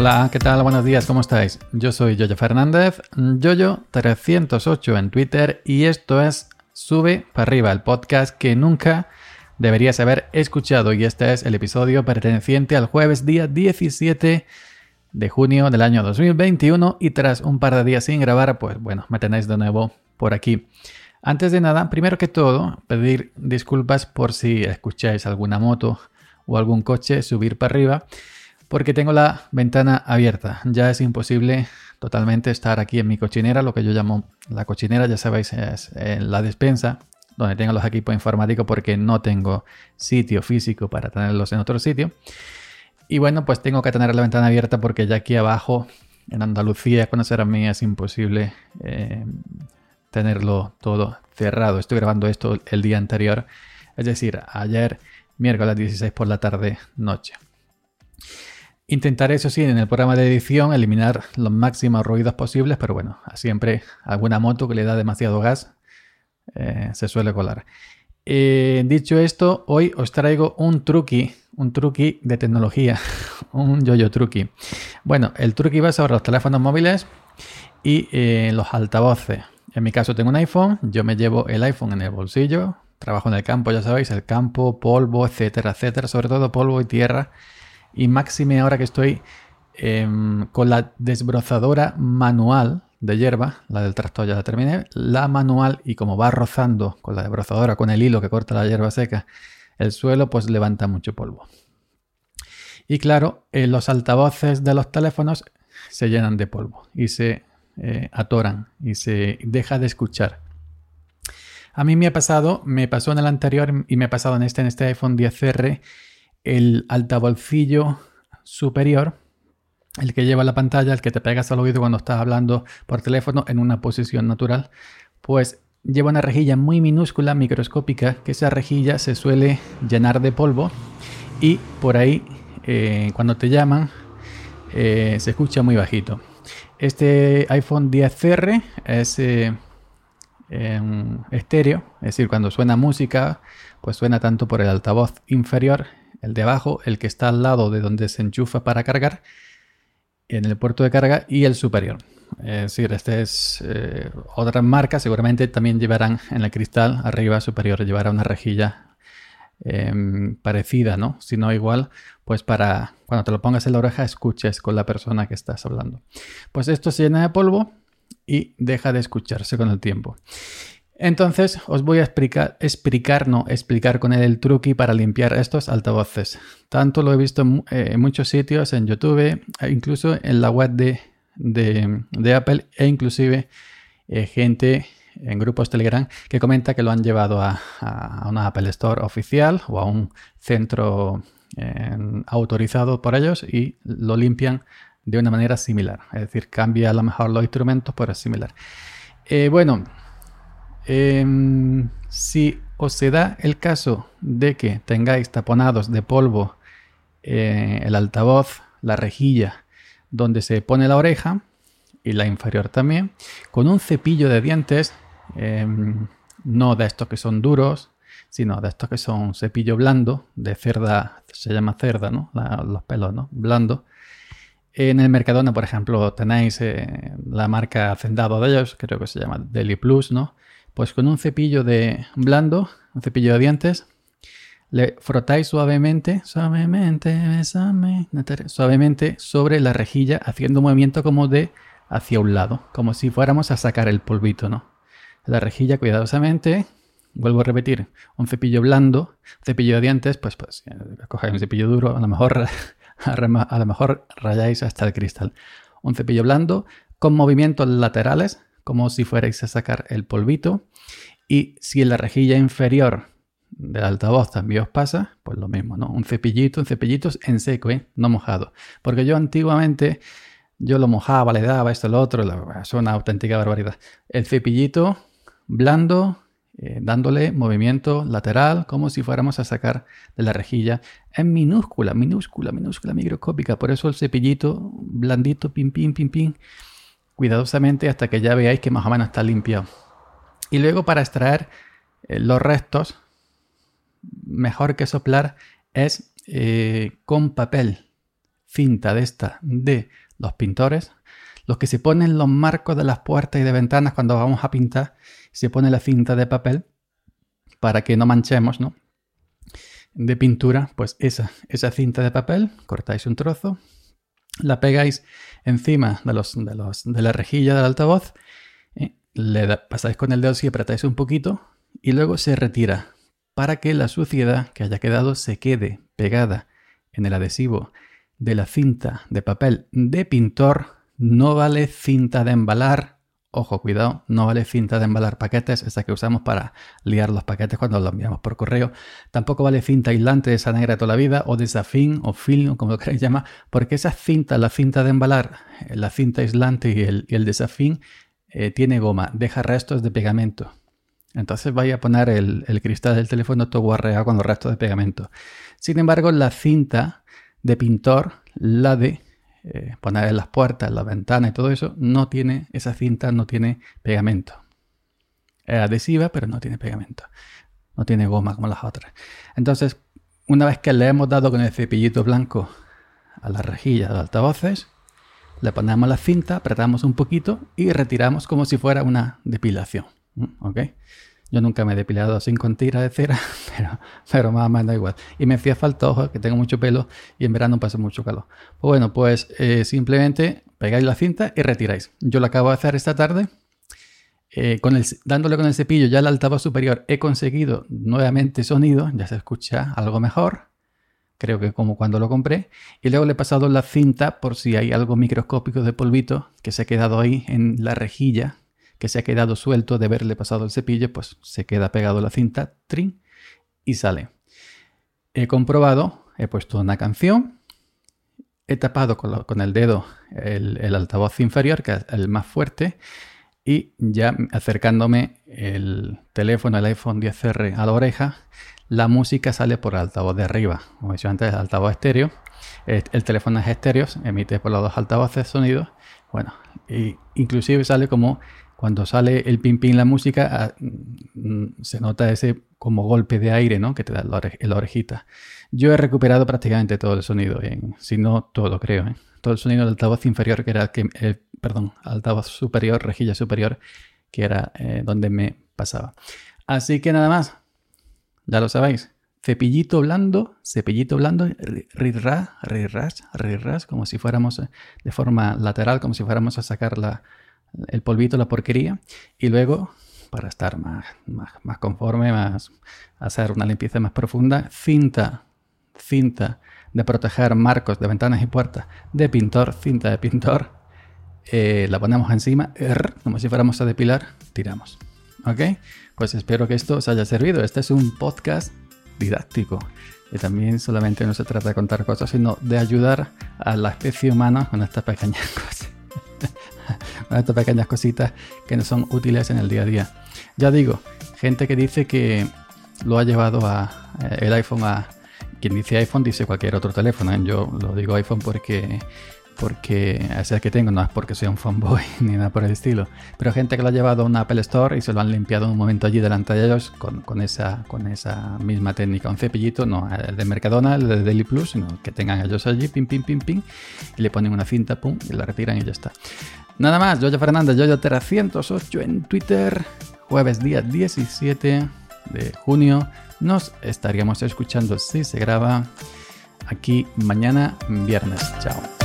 Hola, ¿qué tal? Buenos días, ¿cómo estáis? Yo soy Yoyo Fernández, Yoyo308 en Twitter y esto es Sube para arriba, el podcast que nunca deberías haber escuchado y este es el episodio perteneciente al jueves día 17 de junio del año 2021 y tras un par de días sin grabar, pues bueno, me tenéis de nuevo por aquí. Antes de nada, primero que todo, pedir disculpas por si escucháis alguna moto o algún coche subir para arriba porque tengo la ventana abierta. Ya es imposible totalmente estar aquí en mi cochinera, lo que yo llamo la cochinera, ya sabéis, es en la despensa donde tengo los equipos informáticos porque no tengo sitio físico para tenerlos en otro sitio. Y bueno, pues tengo que tener la ventana abierta porque ya aquí abajo, en Andalucía, con a mí es imposible eh, tenerlo todo cerrado. Estoy grabando esto el día anterior, es decir, ayer, miércoles 16 por la tarde, noche. Intentaré, eso sí, en el programa de edición eliminar los máximos ruidos posibles, pero bueno, siempre alguna moto que le da demasiado gas eh, se suele colar. Eh, dicho esto, hoy os traigo un truqui, un truqui de tecnología, un yo-yo truqui. Bueno, el truqui va sobre los teléfonos móviles y eh, los altavoces. En mi caso tengo un iPhone, yo me llevo el iPhone en el bolsillo, trabajo en el campo, ya sabéis, el campo, polvo, etcétera, etcétera, sobre todo polvo y tierra y máxime ahora que estoy em, con la desbrozadora manual de hierba, la del tractor ya la terminé, la manual y como va rozando con la desbrozadora, con el hilo que corta la hierba seca, el suelo pues levanta mucho polvo. Y claro, eh, los altavoces de los teléfonos se llenan de polvo y se eh, atoran y se deja de escuchar. A mí me ha pasado, me pasó en el anterior y me ha pasado en este, en este iPhone 10R el altavozillo superior, el que lleva la pantalla, el que te pegas al oído cuando estás hablando por teléfono en una posición natural, pues lleva una rejilla muy minúscula, microscópica, que esa rejilla se suele llenar de polvo y por ahí eh, cuando te llaman eh, se escucha muy bajito. Este iPhone 10R es eh, estéreo, es decir, cuando suena música, pues suena tanto por el altavoz inferior el de abajo, el que está al lado de donde se enchufa para cargar, en el puerto de carga y el superior. Es decir, este es eh, otra marca, seguramente también llevarán en el cristal arriba superior, llevará una rejilla em, parecida, ¿no? Si no igual, pues para cuando te lo pongas en la oreja escuches con la persona que estás hablando. Pues esto se llena de polvo y deja de escucharse con el tiempo. Entonces os voy a explicar, explicar, no, explicar con él el truqui para limpiar estos altavoces. Tanto lo he visto en, eh, muchos sitios, en YouTube, e incluso en la web de, Apple e inclusive eh, gente en grupos Telegram que comenta que lo han llevado a, una Apple Store oficial o a un centro autorizado por ellos y lo limpian de una manera similar. Es decir, cambia a lo mejor los instrumentos, es similar. Eh, bueno, Em, si os se da el caso de que tengáis taponados de polvo eh, el altavoz, la rejilla donde se pone la oreja y la inferior también, con un cepillo de dientes, em, no de estos que son duros, sino de estos que son cepillo blando, de cerda, se llama cerda, ¿no? los pelos, ¿no? Blando. En el Mercadona, por ejemplo, tenéis eh, la marca Hacendado de ellos, creo que se llama Deli Plus, ¿no? Pues con un cepillo de blando, un cepillo de dientes, le frotáis suavemente, suavemente, suavemente sobre la rejilla, haciendo un movimiento como de hacia un lado, como si fuéramos a sacar el polvito, ¿no? La rejilla cuidadosamente, vuelvo a repetir, un cepillo blando, cepillo de dientes, pues, pues cogéis un cepillo duro, a lo mejor a lo mejor rayáis hasta el cristal. Un cepillo blando con movimientos laterales como si fuerais a sacar el polvito. Y si en la rejilla inferior del altavoz también os pasa, pues lo mismo, ¿no? Un cepillito, un cepillito en seco, ¿eh? No mojado. Porque yo antiguamente, yo lo mojaba, le daba esto, lo otro, es una auténtica barbaridad. El cepillito blando, eh, dándole movimiento lateral, como si fuéramos a sacar de la rejilla en minúscula, minúscula, minúscula, microscópica. Por eso el cepillito blandito, pim, pim, pim, pim cuidadosamente hasta que ya veáis que más o menos está limpio. Y luego para extraer eh, los restos, mejor que soplar es eh, con papel cinta de esta de los pintores, los que se ponen los marcos de las puertas y de ventanas cuando vamos a pintar, se pone la cinta de papel para que no manchemos, ¿no? De pintura, pues esa, esa cinta de papel, cortáis un trozo, la pegáis encima de, los, de, los, de la rejilla del altavoz, ¿eh? le pasáis con el dedo y apretáis un poquito y luego se retira para que la suciedad que haya quedado se quede pegada en el adhesivo de la cinta de papel de pintor. No vale cinta de embalar Ojo, cuidado, no vale cinta de embalar paquetes, esa que usamos para liar los paquetes cuando los enviamos por correo. Tampoco vale cinta aislante, esa negra toda la vida, o de safín, o film, como lo queráis llamar, porque esa cinta, la cinta de embalar, eh, la cinta aislante y el, el de safín, eh, tiene goma, deja restos de pegamento. Entonces vaya a poner el, el cristal del teléfono todo guarreado con los restos de pegamento. Sin embargo, la cinta de pintor, la de eh, poner en las puertas, en las ventanas y todo eso, no tiene, esa cinta no tiene pegamento. Es adhesiva, pero no tiene pegamento. No tiene goma como las otras. Entonces, una vez que le hemos dado con el cepillito blanco a la rejilla de altavoces, le ponemos la cinta, apretamos un poquito y retiramos como si fuera una depilación. ¿Ok? Yo nunca me he depilado así con tira de cera, pero, más o menos igual. Y me falta, ojo, que tengo mucho pelo y en verano pasa mucho calor. Pues bueno, pues eh, simplemente pegáis la cinta y retiráis. Yo lo acabo de hacer esta tarde. Eh, dándole con el cepillo ya al altavoz superior he conseguido nuevamente sonido, ya se escucha algo mejor, creo que como cuando lo compré, y luego le he pasado la cinta por si hay algo microscópico de polvito que se ha quedado ahí en la rejilla que se ha quedado suelto de haberle pasado el cepillo, pues se queda pegado la cinta, trin, y sale. He comprobado, he puesto una canción, he tapado con, el dedo el, altavoz inferior, que es el más fuerte, y ya acercándome el teléfono, el iPhone 10R a la oreja, la música sale por el altavoz de arriba. Como he dicho antes, el altavoz estéreo. El, teléfono es estéreo, emite por los dos altavoces sonidos. Bueno, y inclusive sale como cuando sale el pin pin la música, ah, mm, se nota ese como golpe de aire, ¿no? Que te da la, orejita. Yo he recuperado prácticamente todo el sonido, si no todo, creo. ¿eh? Todo el sonido del altavoz inferior, que era que, eh, perdón, altavoz superior, rejilla superior, que era eh, donde me pasaba. Así que nada más, ya lo sabéis. Cepillito blando, cepillito blando, rirras, rirras, rirras, como si fuéramos de forma lateral, como si fuéramos a sacar la, el polvito, la porquería, y luego, para estar más, más, conforme, más, hacer una limpieza más profunda, cinta, cinta de proteger marcos de ventanas y puertas de pintor, cinta de pintor, eh, la ponemos encima, como si fuéramos a depilar, tiramos. ¿Ok? Pues espero que esto os haya servido. Este es un podcast didáctico. Y también solamente no se trata de contar cosas, sino de ayudar a la especie humana con estas pequeñas cosas. Estas pequeñas cositas que no son útiles en el día a día. Ya digo, gente que dice que lo ha llevado a eh, el iPhone a quien dice iPhone dice cualquier otro teléfono. ¿eh? Yo lo digo iPhone porque porque ese que tengo no es porque sea un fanboy ni nada por el estilo. Pero gente que lo ha llevado a un Apple Store y se lo han limpiado un momento allí delante de ellos con, esa, con esa misma técnica, un cepillito, no el de Mercadona, el de Daily Plus, sino que tengan ellos allí, pim, pim, pim, pim, y le ponen una cinta, pum, y la retiran y ya está. Nada más, Yoyo Fernández, Yoyo Terra 108 en Twitter, jueves día 17 de junio. Nos estaríamos escuchando si se graba aquí mañana viernes. Chao.